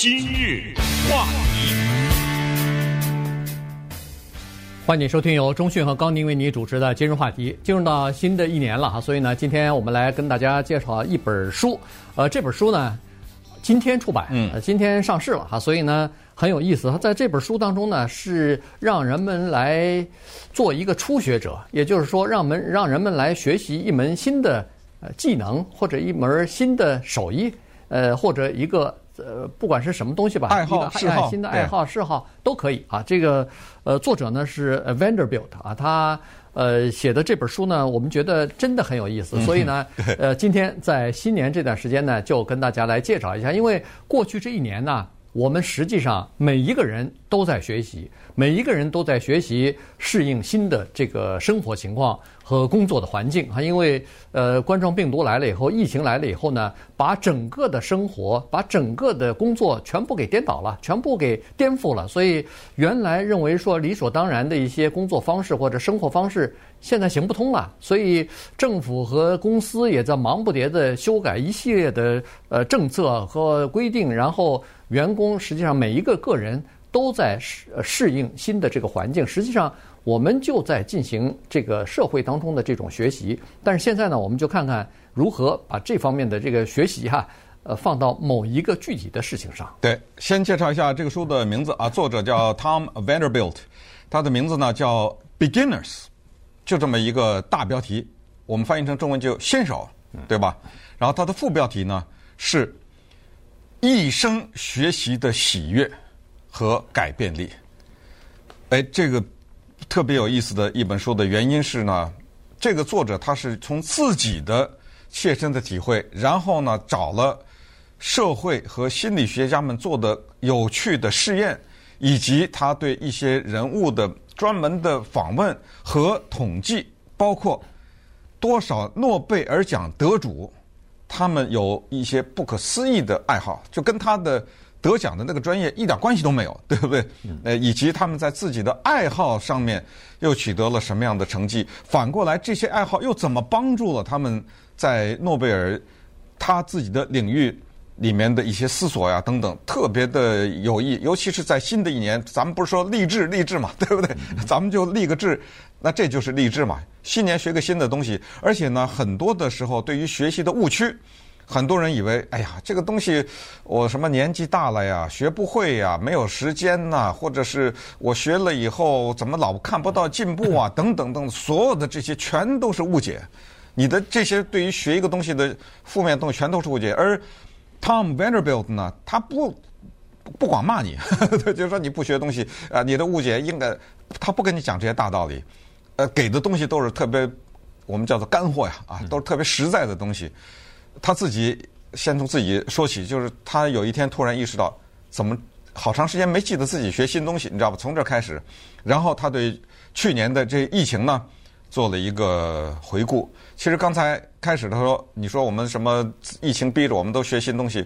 今日话题，欢迎收听由中讯和高宁为你主持的今日话题。进入到新的一年了哈，所以呢，今天我们来跟大家介绍一本书。呃，这本书呢，今天出版，嗯，今天上市了哈，所以呢很有意思。在这本书当中呢，是让人们来做一个初学者，也就是说，让们让人们来学习一门新的呃技能或者一门新的手艺，呃，或者一个。呃，不管是什么东西吧，爱好、嗜好，新的爱好、嗜好都可以啊。这个呃，作者呢是 Vanderbilt 啊，他呃写的这本书呢，我们觉得真的很有意思。所以呢，呃，今天在新年这段时间呢，就跟大家来介绍一下。因为过去这一年呢，我们实际上每一个人都在学习，每一个人都在学习适应新的这个生活情况。和工作的环境啊，因为呃冠状病毒来了以后，疫情来了以后呢，把整个的生活、把整个的工作全部给颠倒了，全部给颠覆了。所以原来认为说理所当然的一些工作方式或者生活方式，现在行不通了。所以政府和公司也在忙不迭地修改一系列的呃政策和规定，然后员工实际上每一个个人都在适适应新的这个环境。实际上。我们就在进行这个社会当中的这种学习，但是现在呢，我们就看看如何把这方面的这个学习哈，呃，放到某一个具体的事情上。对，先介绍一下这个书的名字啊，作者叫 Tom Vanderbilt，他的名字呢叫 Beginners，就这么一个大标题，我们翻译成中文就新手，对吧？然后它的副标题呢是一生学习的喜悦和改变力。哎，这个。特别有意思的一本书的原因是呢，这个作者他是从自己的切身的体会，然后呢找了社会和心理学家们做的有趣的试验，以及他对一些人物的专门的访问和统计，包括多少诺贝尔奖得主，他们有一些不可思议的爱好，就跟他的。得奖的那个专业一点关系都没有，对不对？呃，以及他们在自己的爱好上面又取得了什么样的成绩？反过来，这些爱好又怎么帮助了他们在诺贝尔他自己的领域里面的一些思索呀等等，特别的有益。尤其是在新的一年，咱们不是说励志励志嘛，对不对？咱们就立个志，那这就是励志嘛。新年学个新的东西，而且呢，很多的时候对于学习的误区。很多人以为，哎呀，这个东西我什么年纪大了呀，学不会呀，没有时间呐，或者是我学了以后怎么老看不到进步啊，等等等，所有的这些全都是误解。你的这些对于学一个东西的负面东西全都是误解。而 Tom Vanderbilt 呢，他不不光骂你，就是说你不学东西啊，你的误解应该他不跟你讲这些大道理，呃，给的东西都是特别我们叫做干货呀，啊，都是特别实在的东西。他自己先从自己说起，就是他有一天突然意识到，怎么好长时间没记得自己学新东西，你知道吧？从这开始，然后他对去年的这疫情呢做了一个回顾。其实刚才开始他说，你说我们什么疫情逼着我们都学新东西，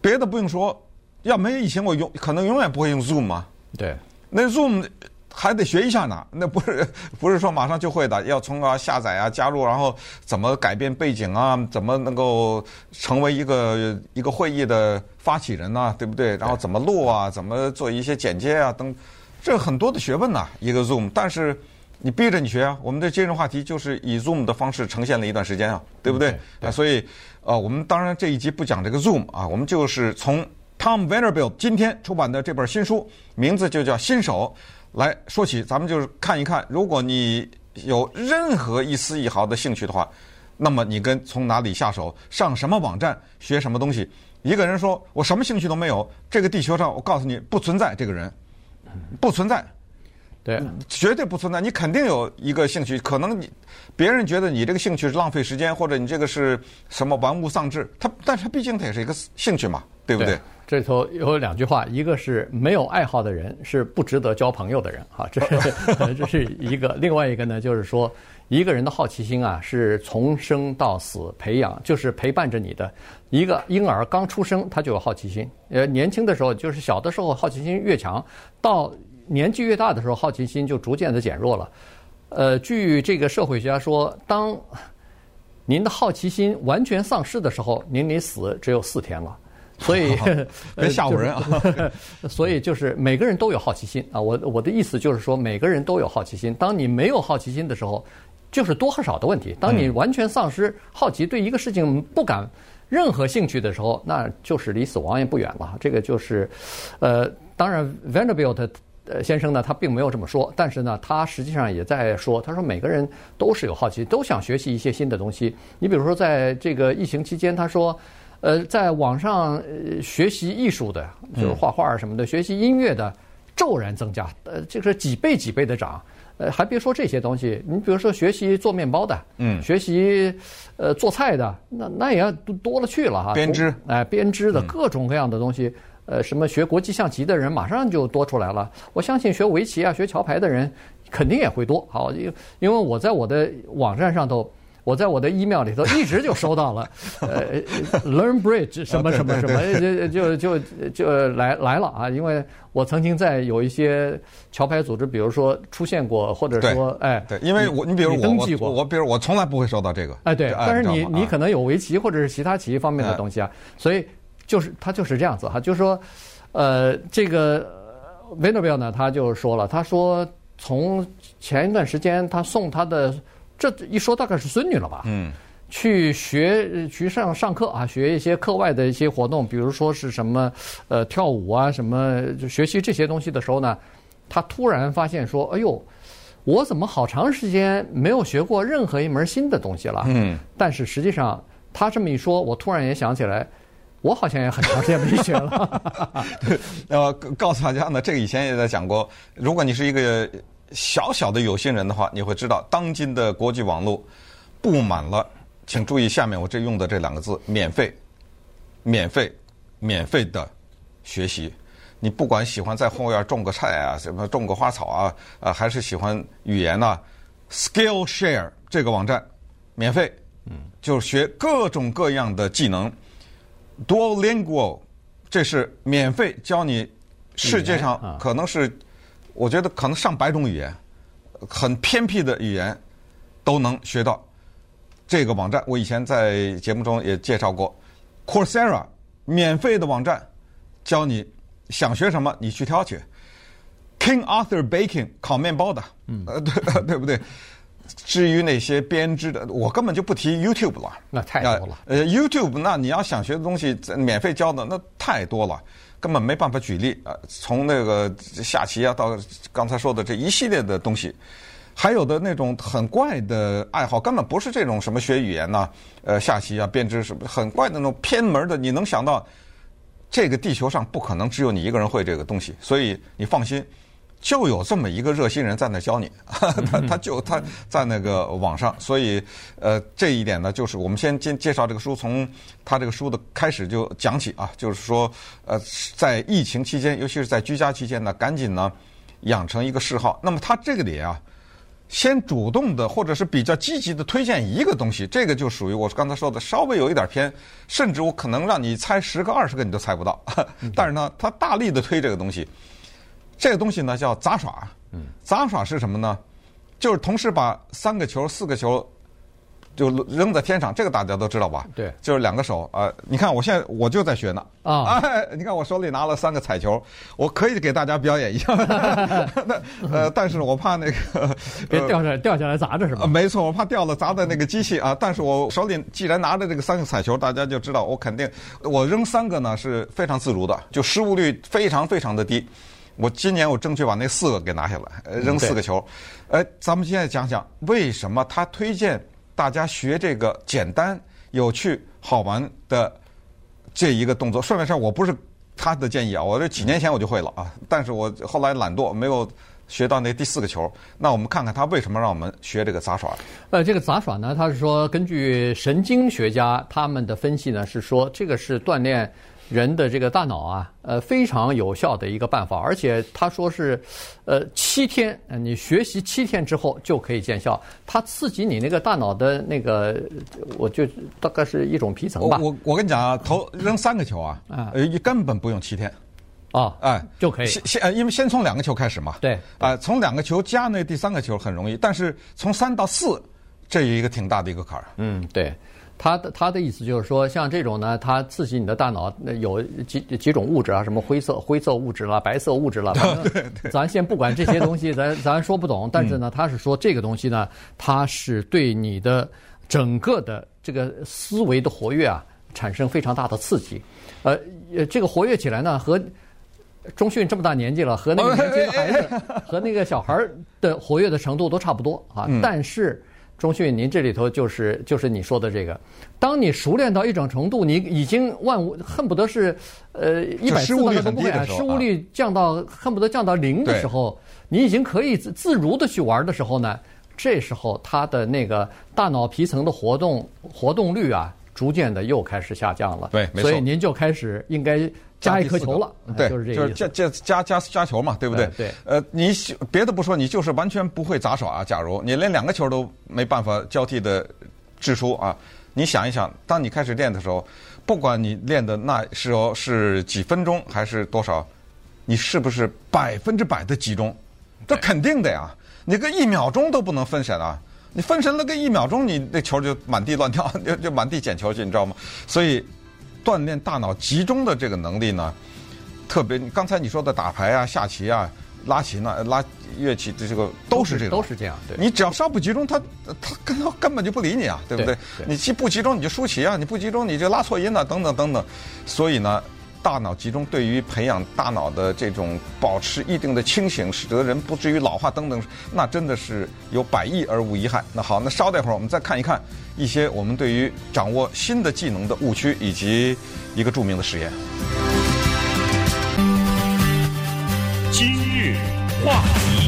别的不用说，要没有疫情，我永可能永远不会用 Zoom 嘛。对，那 Zoom。还得学一下呢，那不是不是说马上就会的，要从啊下载啊加入，然后怎么改变背景啊，怎么能够成为一个一个会议的发起人呢、啊？对不对？然后怎么录啊，怎么做一些剪接啊等，这很多的学问呐、啊，一个 Zoom。但是你逼着你学啊，我们的今日话题就是以 Zoom 的方式呈现了一段时间啊，对不对？所以呃，我们当然这一集不讲这个 Zoom 啊，我们就是从 Tom Vanderbilt 今天出版的这本新书，名字就叫《新手》。来说起，咱们就是看一看，如果你有任何一丝一毫的兴趣的话，那么你跟从哪里下手，上什么网站学什么东西？一个人说我什么兴趣都没有，这个地球上我告诉你不存在这个人，不存在，对，绝对不存在。你肯定有一个兴趣，可能你别人觉得你这个兴趣是浪费时间，或者你这个是什么玩物丧志，他但是他毕竟他也是一个兴趣嘛，对不对？这里头有两句话，一个是没有爱好的人是不值得交朋友的人，哈，这是 这是一个；另外一个呢，就是说一个人的好奇心啊，是从生到死培养，就是陪伴着你的。一个婴儿刚出生，他就有好奇心，呃，年轻的时候就是小的时候好奇心越强，到年纪越大的时候，好奇心就逐渐的减弱了。呃，据这个社会学家说，当您的好奇心完全丧失的时候，您离死只有四天了。所以 别吓唬人啊！所以就是每个人都有好奇心啊。我我的意思就是说，每个人都有好奇心。当你没有好奇心的时候，就是多和少的问题。当你完全丧失好奇，对一个事情不感任何兴趣的时候，那就是离死亡也不远了。这个就是，呃，当然 Vanderbilt 呃先生呢，他并没有这么说，但是呢，他实际上也在说，他说每个人都是有好奇，都想学习一些新的东西。你比如说，在这个疫情期间，他说。呃，在网上呃学习艺术的，就是画画什么的，嗯、学习音乐的，骤然增加，呃，这个几倍几倍的涨。呃，还别说这些东西，你比如说学习做面包的，嗯，学习呃做菜的，那那也要多了去了哈。编织，哎，编织的各种各样的东西，嗯、呃，什么学国际象棋的人马上就多出来了。我相信学围棋啊、学桥牌的人肯定也会多。好，因因为我在我的网站上头。我在我的 email 里头一直就收到了，呃，Learn Bridge 什么什么什么，就就就就来来了啊！因为我曾经在有一些桥牌组织，比如说出现过，或者说哎，对，因为我你比如我我比如我从来不会收到这个，哎对，但是你你可能有围棋或者是其他棋方面的东西啊，所以就是他就是这样子哈，就是说，呃，这个 Vanderbilt 呢，他就说了，他说从前一段时间他送他的。这一说大概是孙女了吧？嗯，去学去上上课啊，学一些课外的一些活动，比如说是什么呃跳舞啊，什么就学习这些东西的时候呢，他突然发现说：“哎呦，我怎么好长时间没有学过任何一门新的东西了？”嗯，但是实际上他这么一说，我突然也想起来，我好像也很长时间没学了。呃，告诉大家呢，这个以前也在讲过，如果你是一个。小小的有心人的话，你会知道，当今的国际网络布满了，请注意下面我这用的这两个字：免费、免费、免费的学习。你不管喜欢在后院种个菜啊，什么种个花草啊，啊，还是喜欢语言呐，Skillshare 这个网站免费，嗯，就是学各种各样的技能。Duolingo 这是免费教你世界上可能是。我觉得可能上百种语言，很偏僻的语言都能学到。这个网站我以前在节目中也介绍过，Coursera 免费的网站，教你想学什么你去挑去。King Arthur Baking 烤面包的，嗯，呃，对对不对？至于那些编织的，我根本就不提 YouTube 了，那太多了。呃，YouTube 那你要想学的东西，免费教的那太多了。根本没办法举例啊！从那个下棋啊，到刚才说的这一系列的东西，还有的那种很怪的爱好，根本不是这种什么学语言呐、呃，下棋啊，编织什么很怪的那种偏门的，你能想到，这个地球上不可能只有你一个人会这个东西，所以你放心。就有这么一个热心人在那教你，他他就他在那个网上，所以呃这一点呢，就是我们先先介绍这个书，从他这个书的开始就讲起啊，就是说呃在疫情期间，尤其是在居家期间呢，赶紧呢养成一个嗜好。那么他这个里啊，先主动的或者是比较积极的推荐一个东西，这个就属于我刚才说的稍微有一点偏，甚至我可能让你猜十个二十个你都猜不到，但是呢，他大力的推这个东西。这个东西呢叫杂耍，杂耍是什么呢？就是同时把三个球、四个球就扔在天上，这个大家都知道吧？对，就是两个手啊、呃。你看我现在我就在学呢啊！哎，你看我手里拿了三个彩球，我可以给大家表演一下。那呃，但是我怕那个别掉下来，掉下来砸着是吧？没错，我怕掉了砸在那个机器啊。但是我手里既然拿着这个三个彩球，大家就知道我肯定我扔三个呢是非常自如的，就失误率非常非常的低。我今年我争取把那四个给拿下来，扔四个球。哎，咱们现在讲讲为什么他推荐大家学这个简单、有趣、好玩的这一个动作。顺便说，我不是他的建议啊，我这几年前我就会了啊，但是我后来懒惰，没有学到那第四个球。那我们看看他为什么让我们学这个杂耍。呃，这个杂耍呢，他是说根据神经学家他们的分析呢，是说这个是锻炼。人的这个大脑啊，呃，非常有效的一个办法，而且他说是，呃，七天，你学习七天之后就可以见效。它刺激你那个大脑的那个，我就大概是一种皮层吧。我我跟你讲啊，投扔三个球啊，啊，呃，根本不用七天，啊，哎，就可以。先先，因为先从两个球开始嘛。对。啊，从两个球加那第三个球很容易，但是从三到四，这有一个挺大的一个坎儿。嗯，对。他的他的意思就是说，像这种呢，它刺激你的大脑，有几几种物质啊，什么灰色灰色物质啦，白色物质啦，反 正咱先不管这些东西，咱 咱说不懂。但是呢，他是说这个东西呢，它是对你的整个的这个思维的活跃啊，产生非常大的刺激。呃，这个活跃起来呢，和中迅这么大年纪了，和那个年轻的孩子和那个小孩的活跃的程度都差不多啊，但是。中迅，您这里头就是就是你说的这个，当你熟练到一种程度，你已经万无恨不得是，呃，一百次都不会，失误率降到恨不得降到零的时候，你已经可以自自如的去玩的时候呢，这时候他的那个大脑皮层的活动活动率啊，逐渐的又开始下降了。对，没错。所以您就开始应该。加一颗球了，对，就是这就是加加加加加球嘛，对不对？对。呃，你别的不说，你就是完全不会砸手啊。假如你连两个球都没办法交替的掷出啊，你想一想，当你开始练的时候，不管你练的那时候是几分钟还是多少，你是不是百分之百的集中？这肯定的呀，你个一秒钟都不能分神啊！你分神了个一秒钟，你那球就满地乱跳，就就满地捡球去，你知道吗？所以。锻炼大脑集中的这个能力呢，特别刚才你说的打牌啊、下棋啊、拉琴啊、拉乐器的这个都是这个，都是这样。对，你只要稍不集中，他他根根本就不理你啊，对不对？对对，你既不集中，你就输棋啊；你不集中，你就拉错音啊，等等等等。所以呢，大脑集中对于培养大脑的这种保持一定的清醒，使得人不至于老化等等，那真的是有百益而无一害。那好，那稍待会儿我们再看一看。一些我们对于掌握新的技能的误区，以及一个著名的实验。今日话题，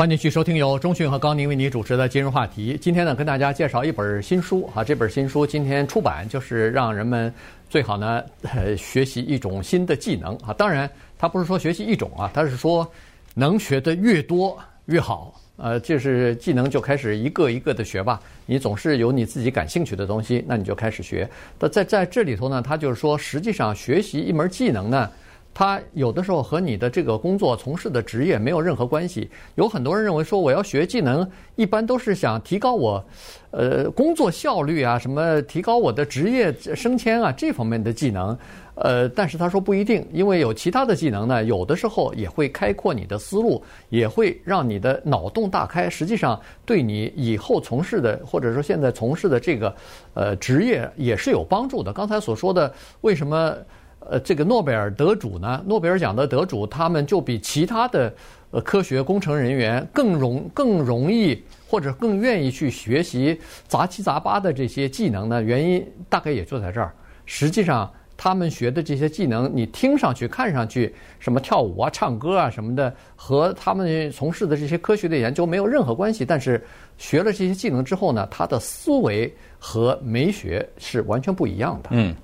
欢迎继续收听由中讯和高宁为你主持的今日话题。今天呢，跟大家介绍一本新书啊，这本新书今天出版，就是让人们最好呢，呃，学习一种新的技能啊。当然，它不是说学习一种啊，它是说能学的越多越好。呃，就是技能就开始一个一个的学吧。你总是有你自己感兴趣的东西，那你就开始学。那在在这里头呢，他就是说，实际上学习一门技能呢，它有的时候和你的这个工作从事的职业没有任何关系。有很多人认为说，我要学技能，一般都是想提高我，呃，工作效率啊，什么提高我的职业升迁啊，这方面的技能。呃，但是他说不一定，因为有其他的技能呢，有的时候也会开阔你的思路，也会让你的脑洞大开。实际上，对你以后从事的，或者说现在从事的这个呃职业也是有帮助的。刚才所说的，为什么呃这个诺贝尔得主呢？诺贝尔奖的得主，他们就比其他的呃科学工程人员更容更容易或者更愿意去学习杂七杂八的这些技能呢？原因大概也就在这儿。实际上。他们学的这些技能，你听上去、看上去，什么跳舞啊、唱歌啊什么的，和他们从事的这些科学的研究没有任何关系。但是学了这些技能之后呢，他的思维和没学是完全不一样的。嗯，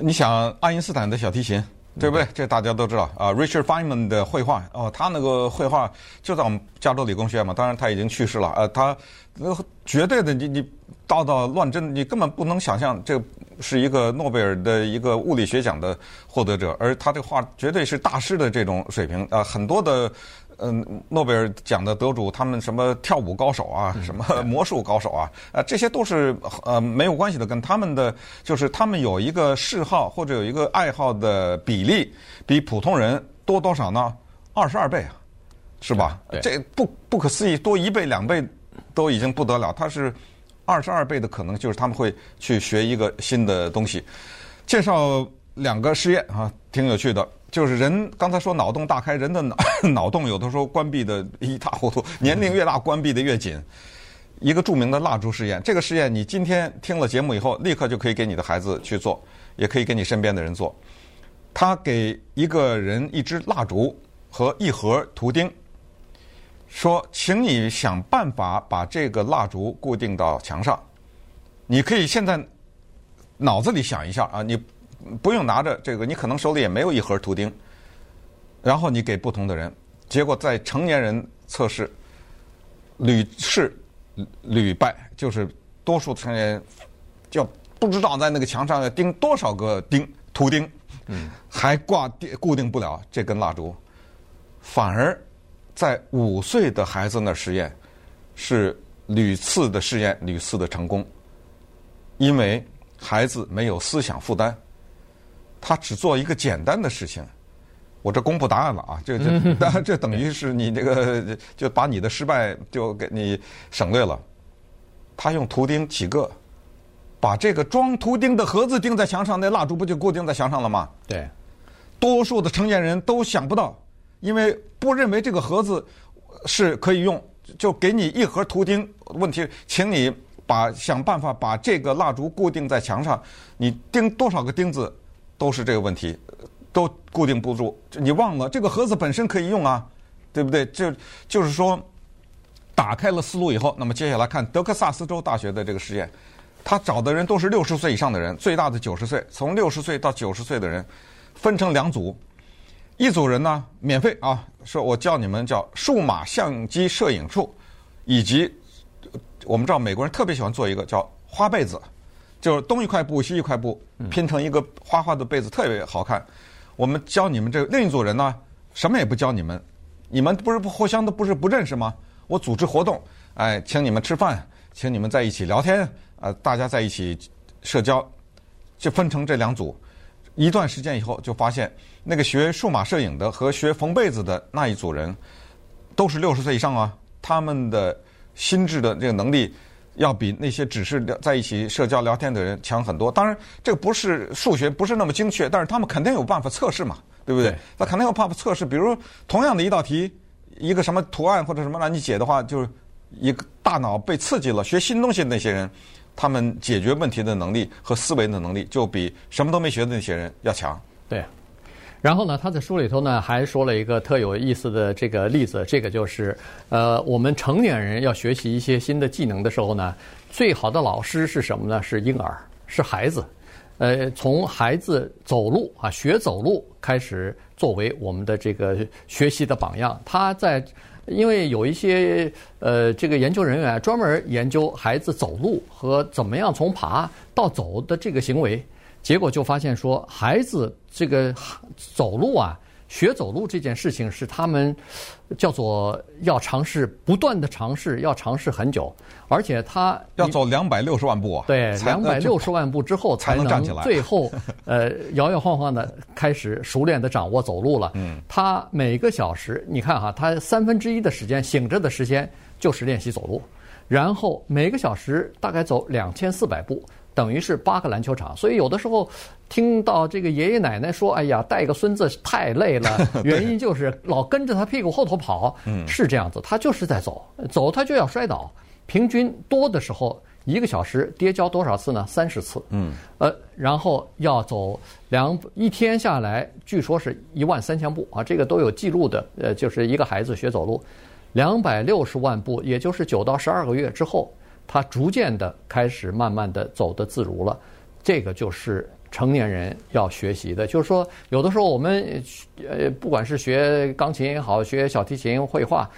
你想爱因斯坦的小提琴，对不对？这大家都知道啊。Richard Feynman 的绘画，哦，他那个绘画就在我们加州理工学院嘛。当然他已经去世了。啊，他那绝对的，你你道道乱真，你根本不能想象这。是一个诺贝尔的一个物理学奖的获得者，而他这画绝对是大师的这种水平啊！很多的嗯诺贝尔奖的得主，他们什么跳舞高手啊，什么魔术高手啊，啊这些都是呃没有关系的，跟他们的就是他们有一个嗜好或者有一个爱好的比例比普通人多多少呢？二十二倍啊，是吧？这不不可思议，多一倍两倍都已经不得了，他是。二十二倍的可能就是他们会去学一个新的东西。介绍两个实验啊，挺有趣的。就是人刚才说脑洞大开，人的脑 脑洞有的时候关闭的一塌糊涂，年龄越大关闭的越紧。一个著名的蜡烛实验，这个实验你今天听了节目以后，立刻就可以给你的孩子去做，也可以给你身边的人做。他给一个人一支蜡烛和一盒图钉。说，请你想办法把这个蜡烛固定到墙上。你可以现在脑子里想一下啊，你不用拿着这个，你可能手里也没有一盒图钉。然后你给不同的人，结果在成年人测试屡试屡败，就是多数成年人就不知道在那个墙上要钉多少个钉图钉，嗯，还挂固定不了这根蜡烛，反而。在五岁的孩子那实验，是屡次的试验，屡次的成功，因为孩子没有思想负担，他只做一个简单的事情。我这公布答案了啊，这这 当然这等于是你这个就把你的失败就给你省略了。他用图钉几个，把这个装图钉的盒子钉在墙上，那蜡烛不就固定在墙上了吗？对，多数的成年人都想不到，因为不认为这个盒子是可以用，就给你一盒图钉。问题，请你把想办法把这个蜡烛固定在墙上，你钉多少个钉子都是这个问题。都固定不住，你忘了这个盒子本身可以用啊，对不对？就就是说，打开了思路以后，那么接下来看德克萨斯州大学的这个实验，他找的人都是六十岁以上的人，最大的九十岁，从六十岁到九十岁的人，分成两组，一组人呢免费啊，说我教你们叫数码相机摄影术，以及我们知道美国人特别喜欢做一个叫花被子，就是东一块布西一块布拼成一个花花的被子，特别好看。我们教你们这另一组人呢，什么也不教你们，你们不是不互相都不是不认识吗？我组织活动，哎，请你们吃饭，请你们在一起聊天，呃，大家在一起社交，就分成这两组。一段时间以后，就发现那个学数码摄影的和学缝被子的那一组人，都是六十岁以上啊，他们的心智的这个能力。要比那些只是在一起社交聊天的人强很多。当然，这个不是数学，不是那么精确，但是他们肯定有办法测试嘛，对不对？对那肯定有办法测试。比如同样的一道题，一个什么图案或者什么让你解的话，就是一个大脑被刺激了，学新东西的那些人，他们解决问题的能力和思维的能力就比什么都没学的那些人要强。对。然后呢，他在书里头呢还说了一个特有意思的这个例子，这个就是，呃，我们成年人要学习一些新的技能的时候呢，最好的老师是什么呢？是婴儿，是孩子，呃，从孩子走路啊，学走路开始作为我们的这个学习的榜样。他在，因为有一些呃这个研究人员专门研究孩子走路和怎么样从爬到走的这个行为。结果就发现说，孩子这个走路啊，学走路这件事情是他们叫做要尝试，不断的尝试，要尝试很久，而且他要走两百六十万步啊，对，两百六十万步之后才能站起来，最后 呃摇摇晃晃的开始熟练的掌握走路了。嗯，他每个小时，你看哈，他三分之一的时间醒着的时间就是练习走路，然后每个小时大概走两千四百步。等于是八个篮球场，所以有的时候听到这个爷爷奶奶说：“哎呀，带个孙子太累了。”原因就是老跟着他屁股后头跑，是这样子。他就是在走，走他就要摔倒。平均多的时候一个小时跌跤多少次呢？三十次。嗯，呃，然后要走两一天下来，据说是一万三千步啊，这个都有记录的。呃，就是一个孩子学走路，两百六十万步，也就是九到十二个月之后。他逐渐的开始慢慢的走得自如了，这个就是成年人要学习的。就是说，有的时候我们呃，不管是学钢琴也好，学小提琴、绘画，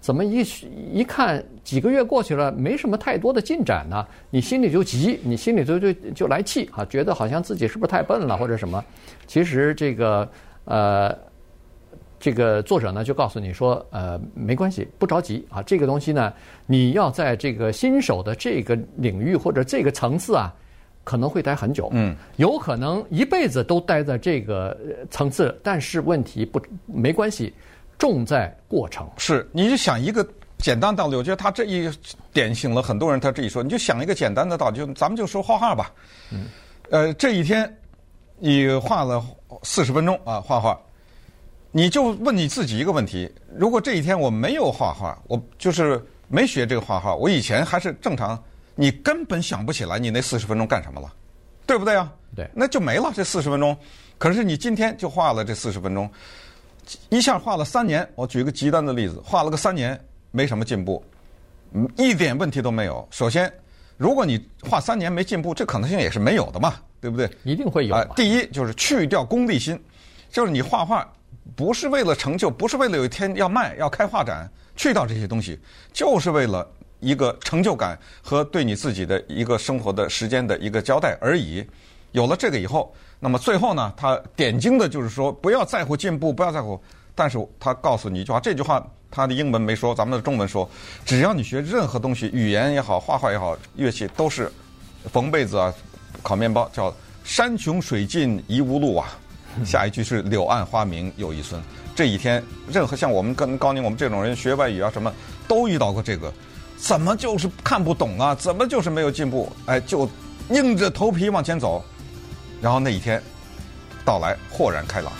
怎么一一看几个月过去了，没什么太多的进展呢？你心里就急，你心里就就就来气啊，觉得好像自己是不是太笨了或者什么？其实这个呃。这个作者呢就告诉你说，呃，没关系，不着急啊。这个东西呢，你要在这个新手的这个领域或者这个层次啊，可能会待很久，嗯，有可能一辈子都待在这个层次。但是问题不没关系，重在过程。是，你就想一个简单道理，我觉得他这一点醒了很多人。他这一说，你就想一个简单的道理，就咱们就说画画吧，嗯，呃，这一天你画了四十分钟啊，画画。你就问你自己一个问题：如果这一天我没有画画，我就是没学这个画画，我以前还是正常，你根本想不起来你那四十分钟干什么了，对不对啊？对，那就没了这四十分钟。可是你今天就画了这四十分钟，一下画了三年。我举个极端的例子，画了个三年，没什么进步，一点问题都没有。首先，如果你画三年没进步，这可能性也是没有的嘛，对不对？一定会有。第一就是去掉功利心，就是你画画。不是为了成就，不是为了有一天要卖、要开画展，去掉这些东西，就是为了一个成就感和对你自己的一个生活的时间的一个交代而已。有了这个以后，那么最后呢，他点睛的就是说，不要在乎进步，不要在乎。但是他告诉你一句话，这句话他的英文没说，咱们的中文说，只要你学任何东西，语言也好，画画也好，乐器都是缝被子啊，烤面包，叫山穷水尽疑无路啊。下一句是柳暗花明又一村。这一天，任何像我们跟高宁我们这种人学外语啊，什么都遇到过这个，怎么就是看不懂啊？怎么就是没有进步？哎，就硬着头皮往前走，然后那一天到来，豁然开朗。